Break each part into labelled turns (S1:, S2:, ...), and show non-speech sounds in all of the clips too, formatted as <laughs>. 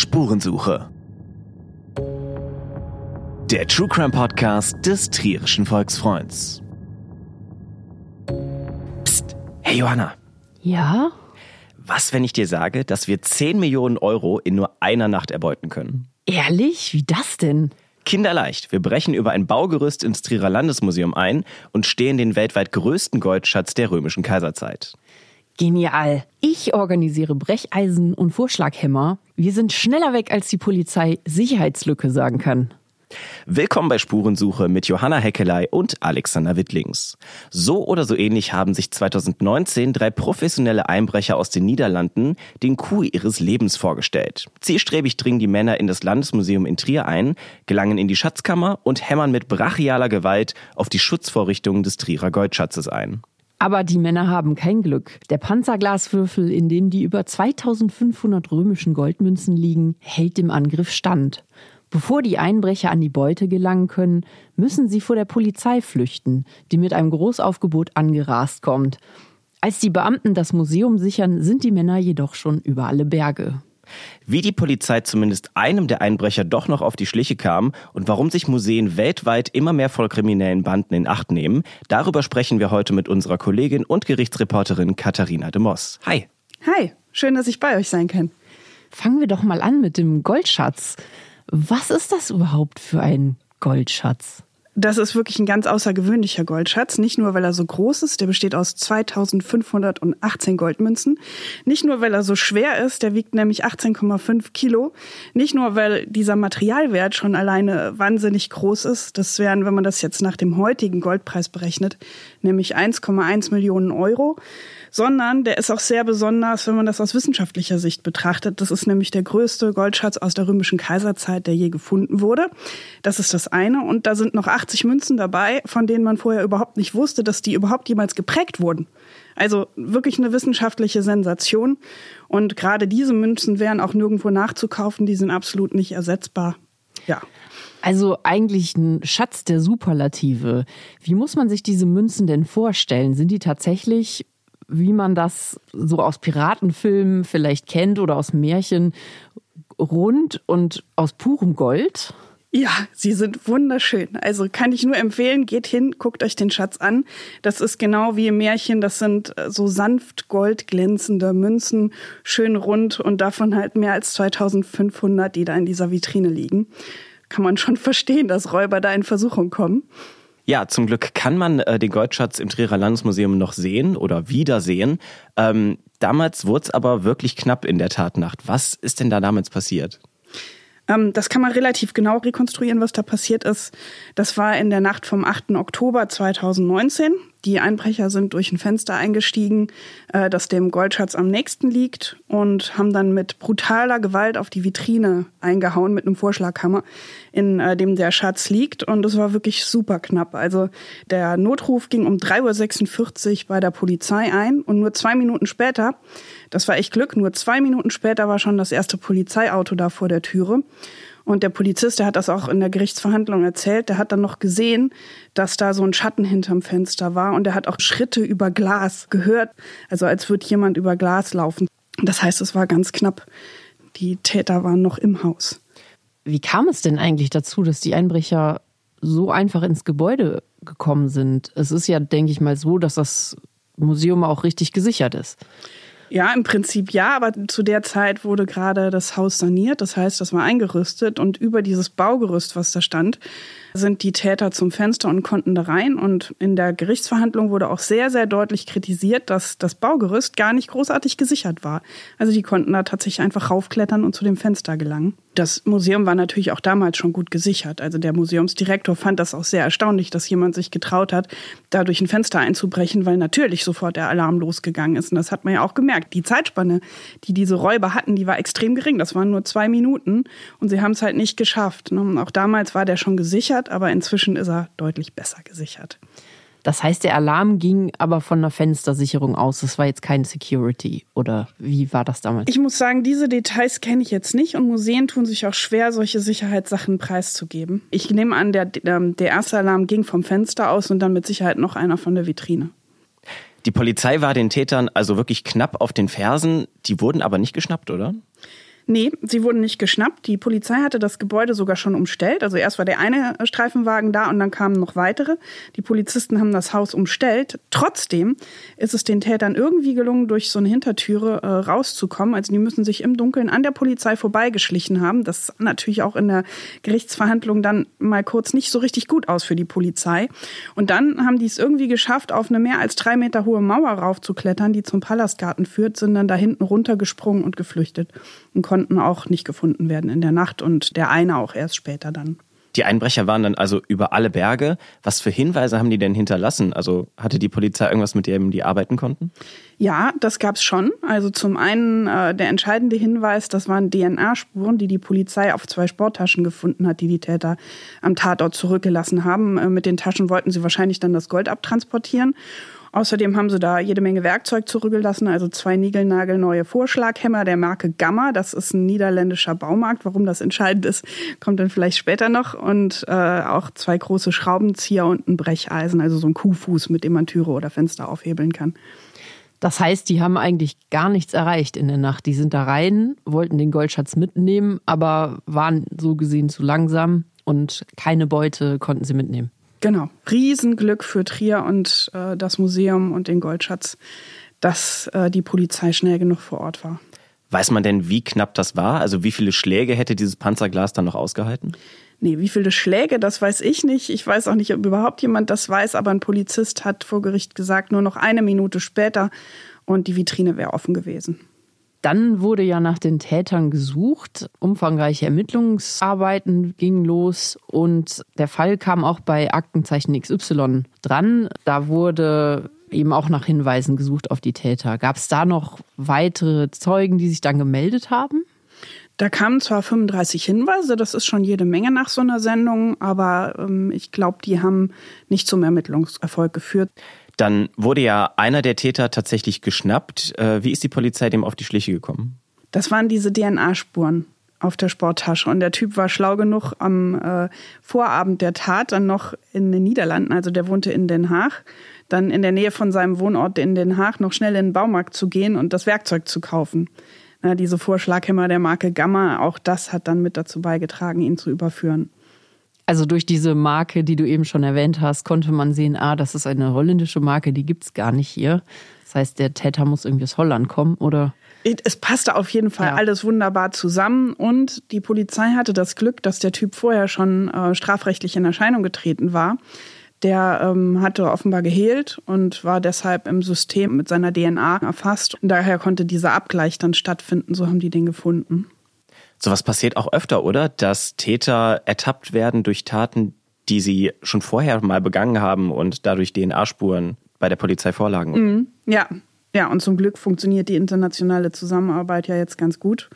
S1: Spurensuche. Der True Crime Podcast des Trierischen Volksfreunds. Psst, hey Johanna.
S2: Ja?
S1: Was, wenn ich dir sage, dass wir 10 Millionen Euro in nur einer Nacht erbeuten können?
S2: Ehrlich? Wie das denn?
S1: Kinderleicht. Wir brechen über ein Baugerüst ins Trierer Landesmuseum ein und stehlen den weltweit größten Goldschatz der römischen Kaiserzeit.
S2: Genial. Ich organisiere Brecheisen und Vorschlaghämmer. Wir sind schneller weg, als die Polizei Sicherheitslücke sagen kann.
S1: Willkommen bei Spurensuche mit Johanna Heckelei und Alexander Wittlings. So oder so ähnlich haben sich 2019 drei professionelle Einbrecher aus den Niederlanden den Coup ihres Lebens vorgestellt. Zielstrebig dringen die Männer in das Landesmuseum in Trier ein, gelangen in die Schatzkammer und hämmern mit brachialer Gewalt auf die Schutzvorrichtungen des Trierer Goldschatzes ein.
S2: Aber die Männer haben kein Glück. Der Panzerglaswürfel, in dem die über 2500 römischen Goldmünzen liegen, hält dem Angriff stand. Bevor die Einbrecher an die Beute gelangen können, müssen sie vor der Polizei flüchten, die mit einem Großaufgebot angerast kommt. Als die Beamten das Museum sichern, sind die Männer jedoch schon über alle Berge.
S1: Wie die Polizei zumindest einem der Einbrecher doch noch auf die Schliche kam und warum sich Museen weltweit immer mehr vor kriminellen Banden in Acht nehmen, darüber sprechen wir heute mit unserer Kollegin und Gerichtsreporterin Katharina de Moss. Hi.
S3: Hi, schön, dass ich bei euch sein kann.
S2: Fangen wir doch mal an mit dem Goldschatz. Was ist das überhaupt für ein Goldschatz?
S3: Das ist wirklich ein ganz außergewöhnlicher Goldschatz. Nicht nur, weil er so groß ist, der besteht aus 2518 Goldmünzen. Nicht nur, weil er so schwer ist, der wiegt nämlich 18,5 Kilo. Nicht nur, weil dieser Materialwert schon alleine wahnsinnig groß ist. Das wären, wenn man das jetzt nach dem heutigen Goldpreis berechnet, nämlich 1,1 Millionen Euro sondern der ist auch sehr besonders, wenn man das aus wissenschaftlicher Sicht betrachtet. Das ist nämlich der größte Goldschatz aus der römischen Kaiserzeit, der je gefunden wurde. Das ist das eine. Und da sind noch 80 Münzen dabei, von denen man vorher überhaupt nicht wusste, dass die überhaupt jemals geprägt wurden. Also wirklich eine wissenschaftliche Sensation. Und gerade diese Münzen wären auch nirgendwo nachzukaufen. Die sind absolut nicht ersetzbar. Ja.
S2: Also eigentlich ein Schatz der Superlative. Wie muss man sich diese Münzen denn vorstellen? Sind die tatsächlich wie man das so aus Piratenfilmen vielleicht kennt oder aus Märchen, rund und aus purem Gold?
S3: Ja, sie sind wunderschön. Also kann ich nur empfehlen, geht hin, guckt euch den Schatz an. Das ist genau wie im Märchen. Das sind äh, so sanft goldglänzende Münzen, schön rund und davon halt mehr als 2500, die da in dieser Vitrine liegen. Kann man schon <laughs> verstehen, dass Räuber da in Versuchung kommen.
S1: Ja, zum Glück kann man äh, den Goldschatz im Trierer Landesmuseum noch sehen oder wiedersehen. Ähm, damals wurde es aber wirklich knapp in der Tatnacht. Was ist denn da damals passiert?
S3: Ähm, das kann man relativ genau rekonstruieren, was da passiert ist. Das war in der Nacht vom 8. Oktober 2019. Die Einbrecher sind durch ein Fenster eingestiegen, äh, das dem Goldschatz am nächsten liegt und haben dann mit brutaler Gewalt auf die Vitrine eingehauen mit einem Vorschlaghammer, in äh, dem der Schatz liegt. Und es war wirklich super knapp. Also der Notruf ging um 3.46 Uhr bei der Polizei ein und nur zwei Minuten später, das war echt Glück, nur zwei Minuten später war schon das erste Polizeiauto da vor der Türe. Und der Polizist, der hat das auch in der Gerichtsverhandlung erzählt, der hat dann noch gesehen, dass da so ein Schatten hinterm Fenster war und er hat auch Schritte über Glas gehört, also als würde jemand über Glas laufen. Das heißt, es war ganz knapp. Die Täter waren noch im Haus.
S2: Wie kam es denn eigentlich dazu, dass die Einbrecher so einfach ins Gebäude gekommen sind? Es ist ja, denke ich mal, so, dass das Museum auch richtig gesichert ist.
S3: Ja, im Prinzip ja, aber zu der Zeit wurde gerade das Haus saniert, das heißt, das war eingerüstet und über dieses Baugerüst, was da stand, sind die Täter zum Fenster und konnten da rein. Und in der Gerichtsverhandlung wurde auch sehr, sehr deutlich kritisiert, dass das Baugerüst gar nicht großartig gesichert war. Also die konnten da tatsächlich einfach raufklettern und zu dem Fenster gelangen. Das Museum war natürlich auch damals schon gut gesichert. Also der Museumsdirektor fand das auch sehr erstaunlich, dass jemand sich getraut hat, da durch ein Fenster einzubrechen, weil natürlich sofort der Alarm losgegangen ist. Und das hat man ja auch gemerkt. Die Zeitspanne, die diese Räuber hatten, die war extrem gering. Das waren nur zwei Minuten und sie haben es halt nicht geschafft. Und auch damals war der schon gesichert gesichert, aber inzwischen ist er deutlich besser gesichert.
S2: Das heißt, der Alarm ging aber von einer Fenstersicherung aus. Das war jetzt kein Security. Oder wie war das damals?
S3: Ich muss sagen, diese Details kenne ich jetzt nicht und Museen tun sich auch schwer, solche Sicherheitssachen preiszugeben. Ich nehme an, der, ähm, der erste Alarm ging vom Fenster aus und dann mit Sicherheit noch einer von der Vitrine.
S1: Die Polizei war den Tätern also wirklich knapp auf den Fersen. Die wurden aber nicht geschnappt, oder?
S3: Nee, sie wurden nicht geschnappt. Die Polizei hatte das Gebäude sogar schon umstellt. Also erst war der eine Streifenwagen da und dann kamen noch weitere. Die Polizisten haben das Haus umstellt. Trotzdem ist es den Tätern irgendwie gelungen, durch so eine Hintertüre äh, rauszukommen. Also die müssen sich im Dunkeln an der Polizei vorbeigeschlichen haben. Das sah natürlich auch in der Gerichtsverhandlung dann mal kurz nicht so richtig gut aus für die Polizei. Und dann haben die es irgendwie geschafft, auf eine mehr als drei Meter hohe Mauer raufzuklettern, die zum Palastgarten führt, sind dann da hinten runtergesprungen und geflüchtet und konnten konnten auch nicht gefunden werden in der Nacht und der eine auch erst später dann.
S1: Die Einbrecher waren dann also über alle Berge. Was für Hinweise haben die denn hinterlassen? Also hatte die Polizei irgendwas, mit dem die arbeiten konnten?
S3: Ja, das gab es schon. Also zum einen äh, der entscheidende Hinweis, das waren DNA-Spuren, die die Polizei auf zwei Sporttaschen gefunden hat, die die Täter am Tatort zurückgelassen haben. Äh, mit den Taschen wollten sie wahrscheinlich dann das Gold abtransportieren. Außerdem haben sie da jede Menge Werkzeug zurückgelassen, also zwei niegelnagelneue Vorschlaghämmer der Marke Gamma. Das ist ein niederländischer Baumarkt. Warum das entscheidend ist, kommt dann vielleicht später noch. Und äh, auch zwei große Schraubenzieher und ein Brecheisen, also so ein Kuhfuß, mit dem man Türe oder Fenster aufhebeln kann.
S2: Das heißt, die haben eigentlich gar nichts erreicht in der Nacht. Die sind da rein, wollten den Goldschatz mitnehmen, aber waren so gesehen zu langsam und keine Beute konnten sie mitnehmen.
S3: Genau. Riesenglück für Trier und äh, das Museum und den Goldschatz, dass äh, die Polizei schnell genug vor Ort war.
S1: Weiß man denn, wie knapp das war? Also wie viele Schläge hätte dieses Panzerglas dann noch ausgehalten?
S3: Nee, wie viele Schläge, das weiß ich nicht. Ich weiß auch nicht, ob überhaupt jemand das weiß, aber ein Polizist hat vor Gericht gesagt, nur noch eine Minute später und die Vitrine wäre offen gewesen.
S2: Dann wurde ja nach den Tätern gesucht. Umfangreiche Ermittlungsarbeiten gingen los und der Fall kam auch bei Aktenzeichen XY dran. Da wurde eben auch nach Hinweisen gesucht auf die Täter. Gab es da noch weitere Zeugen, die sich dann gemeldet haben?
S3: Da kamen zwar 35 Hinweise, das ist schon jede Menge nach so einer Sendung, aber ähm, ich glaube, die haben nicht zum Ermittlungserfolg geführt.
S1: Dann wurde ja einer der Täter tatsächlich geschnappt. Äh, wie ist die Polizei dem auf die Schliche gekommen?
S3: Das waren diese DNA-Spuren auf der Sporttasche. Und der Typ war schlau genug, am äh, Vorabend der Tat dann noch in den Niederlanden, also der wohnte in Den Haag, dann in der Nähe von seinem Wohnort in Den Haag noch schnell in den Baumarkt zu gehen und das Werkzeug zu kaufen. Na, diese Vorschlaghämmer der Marke Gamma, auch das hat dann mit dazu beigetragen, ihn zu überführen.
S2: Also durch diese Marke, die du eben schon erwähnt hast, konnte man sehen, ah, das ist eine holländische Marke, die gibt es gar nicht hier. Das heißt, der Täter muss irgendwie aus Holland kommen, oder?
S3: Es passte auf jeden Fall ja. alles wunderbar zusammen und die Polizei hatte das Glück, dass der Typ vorher schon äh, strafrechtlich in Erscheinung getreten war. Der ähm, hatte offenbar gehehlt und war deshalb im System mit seiner DNA erfasst. Und daher konnte dieser Abgleich dann stattfinden. So haben die den gefunden.
S1: Sowas passiert auch öfter, oder? Dass Täter ertappt werden durch Taten, die sie schon vorher mal begangen haben und dadurch DNA-Spuren bei der Polizei vorlagen.
S3: Mhm. Ja, ja, und zum Glück funktioniert die internationale Zusammenarbeit ja jetzt ganz gut.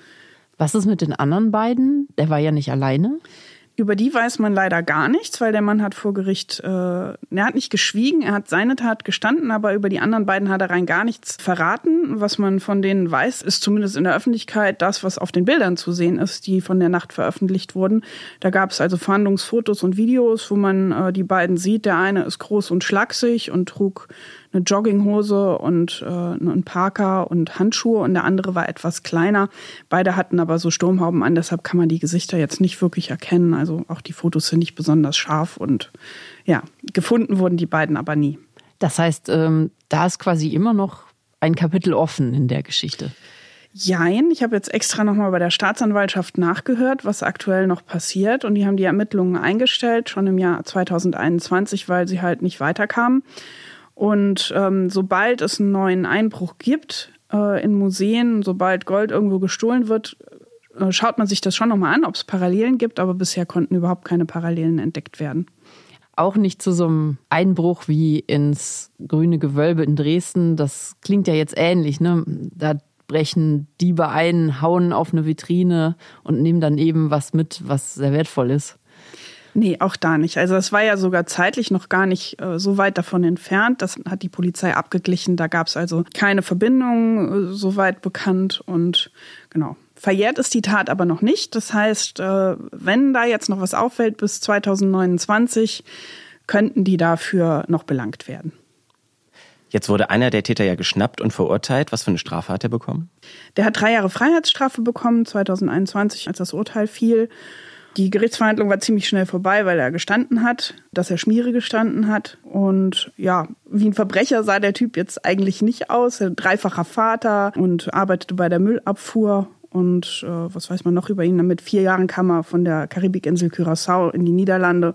S2: Was ist mit den anderen beiden? Der war ja nicht alleine.
S3: Über die weiß man leider gar nichts, weil der Mann hat vor Gericht, äh, er hat nicht geschwiegen, er hat seine Tat gestanden, aber über die anderen beiden hat er rein gar nichts verraten. Was man von denen weiß, ist zumindest in der Öffentlichkeit das, was auf den Bildern zu sehen ist, die von der Nacht veröffentlicht wurden. Da gab es also Fahndungsfotos und Videos, wo man äh, die beiden sieht. Der eine ist groß und schlaksig und trug eine Jogginghose und äh, einen Parker und Handschuhe und der andere war etwas kleiner. Beide hatten aber so Sturmhauben an, deshalb kann man die Gesichter jetzt nicht wirklich erkennen. Also auch die Fotos sind nicht besonders scharf und ja, gefunden wurden die beiden aber nie.
S2: Das heißt, ähm, da ist quasi immer noch ein Kapitel offen in der Geschichte.
S3: Jein, ich habe jetzt extra nochmal bei der Staatsanwaltschaft nachgehört, was aktuell noch passiert. Und die haben die Ermittlungen eingestellt, schon im Jahr 2021, weil sie halt nicht weiterkamen. Und ähm, sobald es einen neuen Einbruch gibt äh, in Museen, sobald Gold irgendwo gestohlen wird, äh, schaut man sich das schon nochmal an, ob es Parallelen gibt, aber bisher konnten überhaupt keine Parallelen entdeckt werden.
S2: Auch nicht zu so einem Einbruch wie ins grüne Gewölbe in Dresden. Das klingt ja jetzt ähnlich. Ne? Da brechen Diebe ein, hauen auf eine Vitrine und nehmen dann eben was mit, was sehr wertvoll ist.
S3: Nee, auch da nicht. Also es war ja sogar zeitlich noch gar nicht äh, so weit davon entfernt. Das hat die Polizei abgeglichen. Da gab es also keine Verbindung äh, so weit bekannt. Und genau, verjährt ist die Tat aber noch nicht. Das heißt, äh, wenn da jetzt noch was auffällt bis 2029, könnten die dafür noch belangt werden.
S1: Jetzt wurde einer der Täter ja geschnappt und verurteilt. Was für eine Strafe hat er bekommen?
S3: Der hat drei Jahre Freiheitsstrafe bekommen, 2021, als das Urteil fiel. Die Gerichtsverhandlung war ziemlich schnell vorbei, weil er gestanden hat, dass er Schmiere gestanden hat. Und ja, wie ein Verbrecher sah der Typ jetzt eigentlich nicht aus. Er dreifacher Vater und arbeitete bei der Müllabfuhr. Und äh, was weiß man noch über ihn? Mit vier Jahren kam er von der Karibikinsel Curaçao in die Niederlande.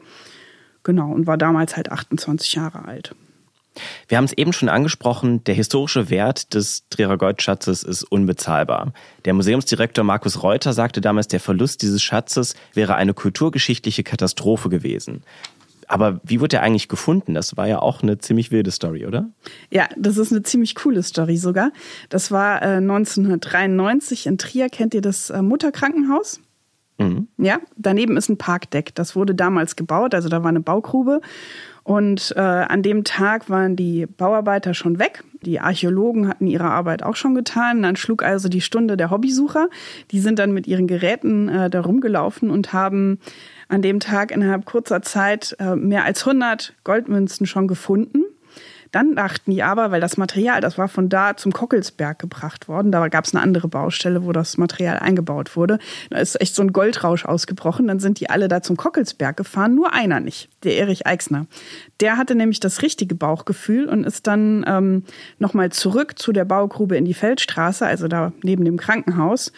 S3: Genau, und war damals halt 28 Jahre alt.
S1: Wir haben es eben schon angesprochen, der historische Wert des Trierer Goldschatzes ist unbezahlbar. Der Museumsdirektor Markus Reuter sagte damals, der Verlust dieses Schatzes wäre eine kulturgeschichtliche Katastrophe gewesen. Aber wie wurde er eigentlich gefunden? Das war ja auch eine ziemlich wilde Story, oder?
S3: Ja, das ist eine ziemlich coole Story sogar. Das war äh, 1993 in Trier. Kennt ihr das äh, Mutterkrankenhaus? Mhm. Ja, daneben ist ein Parkdeck. Das wurde damals gebaut, also da war eine Baugrube. Und äh, an dem Tag waren die Bauarbeiter schon weg. Die Archäologen hatten ihre Arbeit auch schon getan. Dann schlug also die Stunde der Hobbysucher. Die sind dann mit ihren Geräten äh, da rumgelaufen und haben an dem Tag innerhalb kurzer Zeit äh, mehr als 100 Goldmünzen schon gefunden. Dann dachten die aber, weil das Material, das war von da zum Kockelsberg gebracht worden, da gab es eine andere Baustelle, wo das Material eingebaut wurde. Da ist echt so ein Goldrausch ausgebrochen. Dann sind die alle da zum Kockelsberg gefahren, nur einer nicht, der Erich Eichsner. Der hatte nämlich das richtige Bauchgefühl und ist dann ähm, nochmal zurück zu der Baugrube in die Feldstraße, also da neben dem Krankenhaus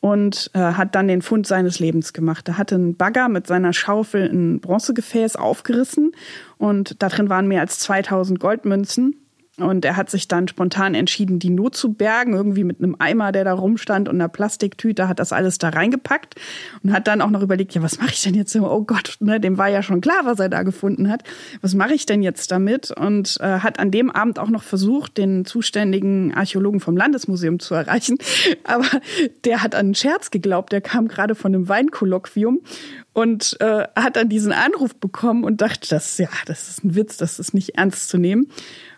S3: und äh, hat dann den Fund seines Lebens gemacht. Er hatte einen Bagger mit seiner Schaufel ein Bronzegefäß aufgerissen und da drin waren mehr als 2000 Goldmünzen. Und er hat sich dann spontan entschieden, die Not zu bergen, irgendwie mit einem Eimer, der da rumstand und einer Plastiktüte, hat das alles da reingepackt und hat dann auch noch überlegt, ja, was mache ich denn jetzt? Oh Gott, ne, dem war ja schon klar, was er da gefunden hat. Was mache ich denn jetzt damit? Und äh, hat an dem Abend auch noch versucht, den zuständigen Archäologen vom Landesmuseum zu erreichen. <laughs> Aber der hat an einen Scherz geglaubt, der kam gerade von einem Weinkolloquium und äh, hat dann diesen Anruf bekommen und dachte, das ja, das ist ein Witz, das ist nicht ernst zu nehmen.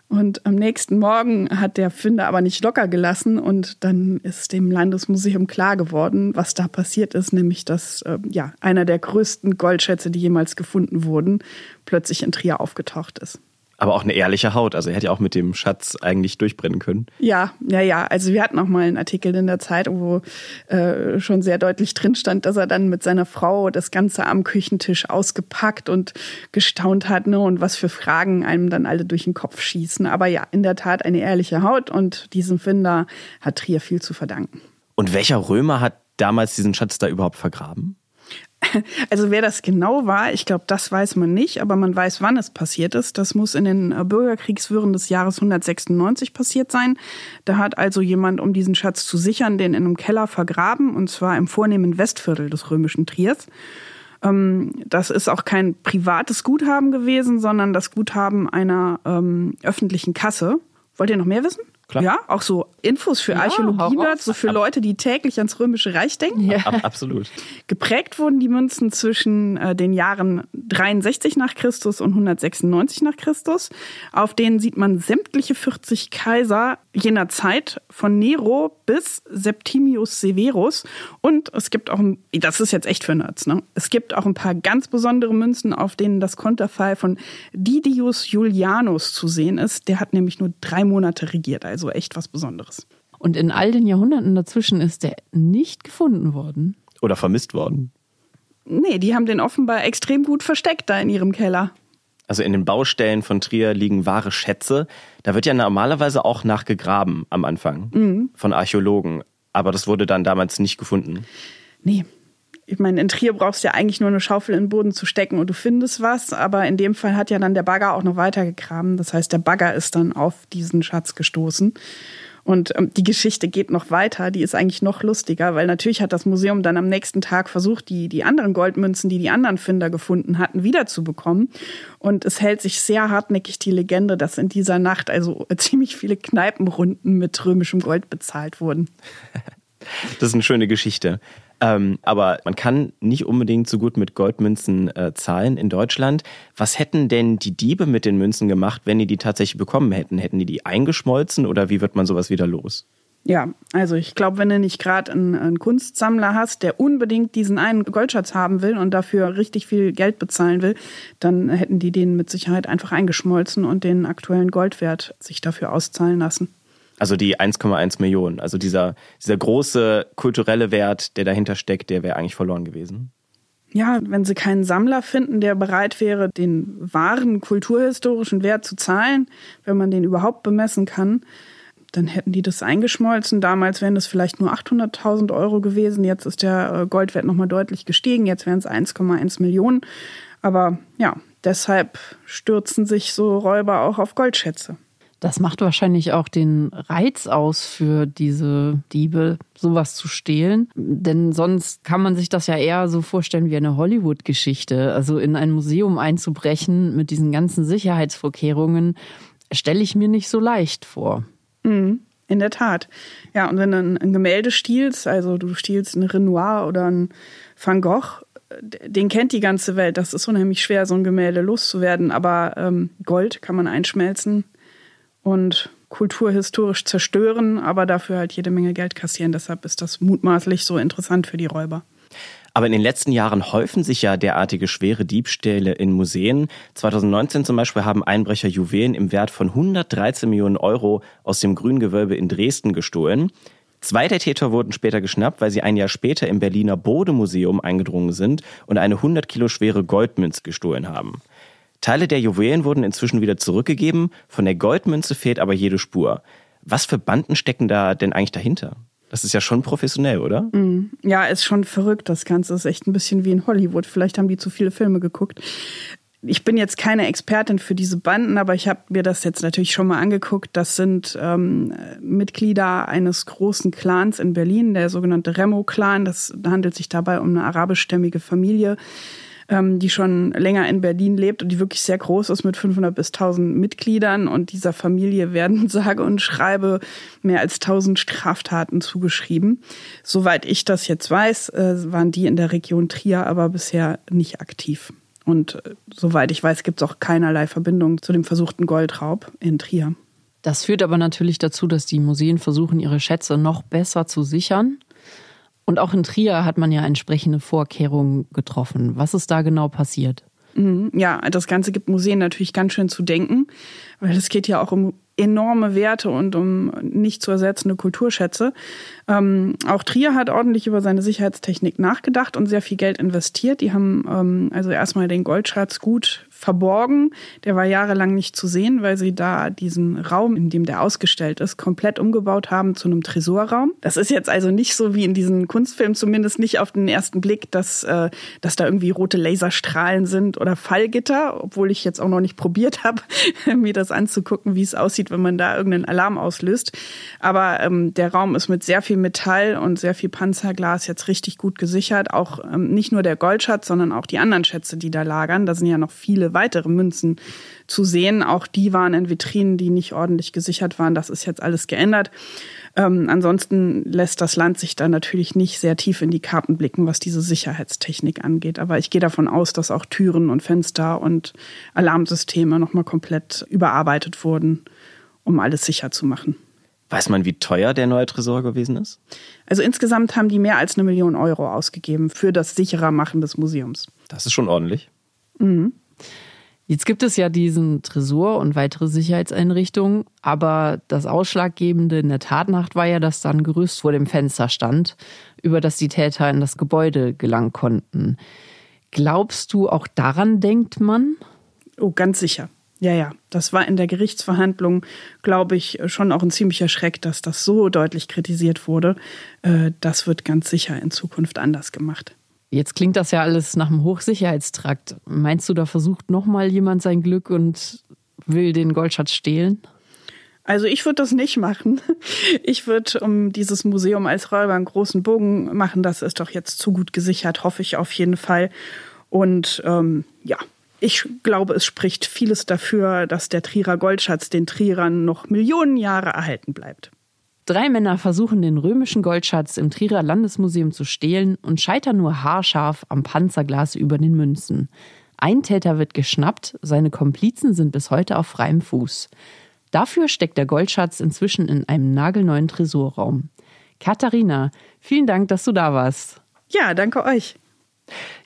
S3: Und am nächsten Morgen hat der Finder aber nicht locker gelassen und dann ist dem Landesmuseum klar geworden, was da passiert ist, nämlich dass äh, ja einer der größten Goldschätze, die jemals gefunden wurden, plötzlich in Trier aufgetaucht ist
S1: aber auch eine ehrliche Haut. Also er hätte ja auch mit dem Schatz eigentlich durchbrennen können.
S3: Ja, ja, ja. Also wir hatten auch mal einen Artikel in der Zeit, wo äh, schon sehr deutlich drin stand, dass er dann mit seiner Frau das Ganze am Küchentisch ausgepackt und gestaunt hat, ne, und was für Fragen einem dann alle durch den Kopf schießen. Aber ja, in der Tat eine ehrliche Haut und diesem Finder hat Trier viel zu verdanken.
S1: Und welcher Römer hat damals diesen Schatz da überhaupt vergraben? <laughs>
S3: Also wer das genau war, ich glaube, das weiß man nicht, aber man weiß, wann es passiert ist. Das muss in den äh, Bürgerkriegswirren des Jahres 196 passiert sein. Da hat also jemand, um diesen Schatz zu sichern, den in einem Keller vergraben, und zwar im vornehmen Westviertel des römischen Triers. Ähm, das ist auch kein privates Guthaben gewesen, sondern das Guthaben einer ähm, öffentlichen Kasse. Wollt ihr noch mehr wissen?
S1: Klar.
S3: Ja, auch so Infos für ja, Archäologie-Nerds, so für Leute, die täglich ans Römische Reich denken.
S1: Ja. absolut. <laughs>
S3: Geprägt wurden die Münzen zwischen äh, den Jahren 63 nach Christus und 196 nach Christus. Auf denen sieht man sämtliche 40 Kaiser jener Zeit von Nero bis Septimius Severus. Und es gibt auch, ein, das ist jetzt echt für Nerds, ne? Es gibt auch ein paar ganz besondere Münzen, auf denen das Konterfei von Didius Julianus zu sehen ist. Der hat nämlich nur drei Monate regiert, also echt was Besonderes.
S2: Und in all den Jahrhunderten dazwischen ist der nicht gefunden worden.
S1: Oder vermisst worden.
S3: Nee, die haben den offenbar extrem gut versteckt da in ihrem Keller.
S1: Also in den Baustellen von Trier liegen wahre Schätze. Da wird ja normalerweise auch nachgegraben am Anfang mhm. von Archäologen. Aber das wurde dann damals nicht gefunden.
S3: Nee. Ich meine, in Trier brauchst du ja eigentlich nur eine Schaufel in den Boden zu stecken und du findest was. Aber in dem Fall hat ja dann der Bagger auch noch weiter gegraben. Das heißt, der Bagger ist dann auf diesen Schatz gestoßen. Und ähm, die Geschichte geht noch weiter, die ist eigentlich noch lustiger, weil natürlich hat das Museum dann am nächsten Tag versucht, die, die anderen Goldmünzen, die die anderen Finder gefunden hatten, wiederzubekommen. Und es hält sich sehr hartnäckig die Legende, dass in dieser Nacht also <laughs> ziemlich viele Kneipenrunden mit römischem Gold bezahlt wurden.
S1: Das ist eine schöne Geschichte. Ähm, aber man kann nicht unbedingt so gut mit Goldmünzen äh, zahlen in Deutschland. Was hätten denn die Diebe mit den Münzen gemacht, wenn die die tatsächlich bekommen hätten? Hätten die die eingeschmolzen oder wie wird man sowas wieder los?
S3: Ja, also ich glaube, wenn du nicht gerade einen, einen, Kunstsammler hast, der unbedingt diesen einen Goldschatz haben will und dafür richtig viel Geld bezahlen will, dann hätten die den mit Sicherheit einfach eingeschmolzen und den aktuellen Goldwert sich dafür auszahlen lassen.
S1: Also die 1,1 Millionen, also dieser, dieser große kulturelle Wert, der dahinter steckt, der wäre eigentlich verloren gewesen.
S3: Ja, wenn sie keinen Sammler finden, der bereit wäre, den wahren kulturhistorischen Wert zu zahlen, wenn man den überhaupt bemessen kann, dann hätten die das eingeschmolzen. Damals wären das vielleicht nur 800.000 Euro gewesen. Jetzt ist der äh, Goldwert nochmal deutlich gestiegen. Jetzt wären es 1,1 Millionen. Aber ja, deshalb stürzen sich so Räuber auch auf Goldschätze.
S2: Das macht wahrscheinlich auch den Reiz aus für diese Diebe, sowas zu stehlen. Denn sonst kann man sich das ja eher so vorstellen wie eine Hollywood-Geschichte. Also in ein Museum einzubrechen mit diesen ganzen Sicherheitsvorkehrungen stelle ich mir nicht so leicht vor.
S3: Mhm, in der Tat. Ja, und wenn du ein, Gemälde stiehlst, also du stiehlst ein Renoir oder ein Van Gogh, den kennt die ganze Welt. Das ist unheimlich schwer, so ein Gemälde loszuwerden. Aber ähm, Gold kann man einschmelzen und kulturhistorisch zerstören, aber dafür halt jede Menge Geld kassieren. Deshalb ist das mutmaßlich so interessant für die Räuber.
S1: Aber in den letzten Jahren häufen sich ja derartige schwere Diebstähle in Museen. 2019 zum Beispiel haben Einbrecher Juwelen im Wert von 113 Millionen Euro aus dem Grüngewölbe in Dresden gestohlen. Zwei der Täter wurden später geschnappt, weil sie ein Jahr später im Berliner Bode-Museum eingedrungen sind und eine 100 Kilo schwere Goldmünze gestohlen haben. Teile der Juwelen wurden inzwischen wieder zurückgegeben, von der Goldmünze fehlt aber jede Spur. Was für Banden stecken da denn eigentlich dahinter? Das ist ja schon professionell, oder?
S3: Mm. Ja, ist schon verrückt. Das Ganze ist echt ein bisschen wie in Hollywood. Vielleicht haben die zu viele Filme geguckt. Ich bin jetzt keine Expertin für diese Banden, aber ich habe mir das jetzt natürlich schon mal angeguckt. Das sind ähm, Mitglieder eines großen Clans in Berlin, der sogenannte Remo-Clan. Das handelt sich dabei um eine arabischstämmige Familie ähm, die schon länger in Berlin lebt und die wirklich sehr groß ist mit 500 bis 1000 Mitgliedern. Und dieser Familie werden, <laughs> sage und schreibe, mehr als 1000 Straftaten zugeschrieben. Soweit ich das jetzt weiß, äh, waren die in der Region Trier aber bisher nicht aktiv. Und äh, soweit ich weiß, gibt es auch keinerlei Verbindung zu dem versuchten Goldraub in Trier.
S2: Das führt aber natürlich dazu, dass die Museen versuchen, ihre Schätze noch besser zu sichern. Und auch in Trier hat man ja entsprechende Vorkehrungen getroffen. Was ist da genau passiert?
S3: Mhm. Ja, das Ganze gibt Museen natürlich ganz schön zu denken, weil es geht ja auch um enorme Werte und um nicht zu ersetzende Kulturschätze. Ähm, auch Trier hat ordentlich über seine Sicherheitstechnik nachgedacht und sehr viel Geld investiert. Die haben ähm, also erstmal den Goldschatz gut verborgen. Der war jahrelang nicht zu sehen, weil sie da diesen Raum, in dem der ausgestellt ist, komplett umgebaut haben zu einem Tresorraum. Das ist jetzt also nicht so wie in diesen Kunstfilmen, zumindest nicht auf den ersten Blick, dass, äh, dass da irgendwie rote Laserstrahlen sind oder Fallgitter, obwohl ich jetzt auch noch nicht probiert habe, <laughs> mir das anzugucken, wie es aussieht, wenn man da irgendeinen Alarm auslöst. Aber ähm, der Raum ist mit sehr viel Metall und sehr viel Panzerglas jetzt richtig gut gesichert. Auch ähm, nicht nur der Goldschatz, sondern auch die anderen Schätze, die da lagern. Da sind ja noch viele weitere Münzen zu sehen. Auch die waren in Vitrinen, die nicht ordentlich gesichert waren. Das ist jetzt alles geändert. Ähm, ansonsten lässt das Land sich da natürlich nicht sehr tief in die Karten blicken, was diese Sicherheitstechnik angeht. Aber ich gehe davon aus, dass auch Türen und Fenster und Alarmsysteme nochmal komplett überarbeitet wurden, um alles sicher zu machen.
S1: Weiß man, wie teuer der neue Tresor gewesen ist?
S3: Also insgesamt haben die mehr als eine Million Euro ausgegeben für das sicherer Machen des Museums.
S1: Das ist schon ordentlich.
S2: Mhm. Jetzt gibt es ja diesen Tresor und weitere Sicherheitseinrichtungen, aber das Ausschlaggebende in der Tatnacht war ja, dass da ein Gerüst vor dem Fenster stand, über das die Täter in das Gebäude gelangen konnten. Glaubst du, auch daran denkt man?
S3: Oh, ganz sicher. Ja, ja, das war in der Gerichtsverhandlung, glaube ich, schon auch ein ziemlicher Schreck, dass das so deutlich kritisiert wurde. Äh, das wird ganz sicher in Zukunft anders gemacht.
S2: Jetzt klingt das ja alles nach einem Hochsicherheitstrakt. Meinst du, da versucht nochmal jemand sein Glück und will den Goldschatz stehlen?
S3: Also ich würde das nicht machen. <laughs> Ich würde um dieses Museum als Räuber einen großen Bogen machen. Das ist doch jetzt zu gut gesichert, hoffe ich auf jeden Fall. Und ähm, ja, ich glaube, es spricht vieles dafür, dass der Trierer Goldschatz den Trierern noch Millionen Jahre erhalten bleibt.
S2: Drei Männer versuchen den römischen Goldschatz im Trierer Landesmuseum zu stehlen und scheitern nur haarscharf am Panzerglas über den Münzen. Ein Täter wird geschnappt, seine Komplizen sind bis heute auf freiem Fuß. Dafür steckt der Goldschatz inzwischen in einem nagelneuen Tresorraum. Katharina, vielen Dank, dass du da warst.
S3: Ja, danke euch.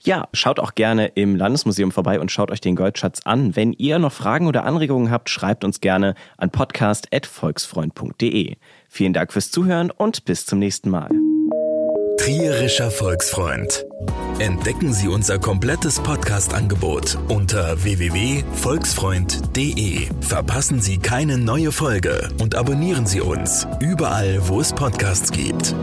S1: Ja, schaut auch gerne im Landesmuseum vorbei und schaut euch den Goldschatz an. Wenn ihr noch Fragen oder Anregungen habt, schreibt uns gerne an podcast.volksfreund.de. Vielen Dank fürs Zuhören und bis zum nächsten Mal.
S4: Trierischer Volksfreund. Entdecken Sie unser komplettes Podcast-Angebot unter www.volksfreund.de. Verpassen Sie keine neue Folge und abonnieren Sie uns überall, wo es Podcasts gibt.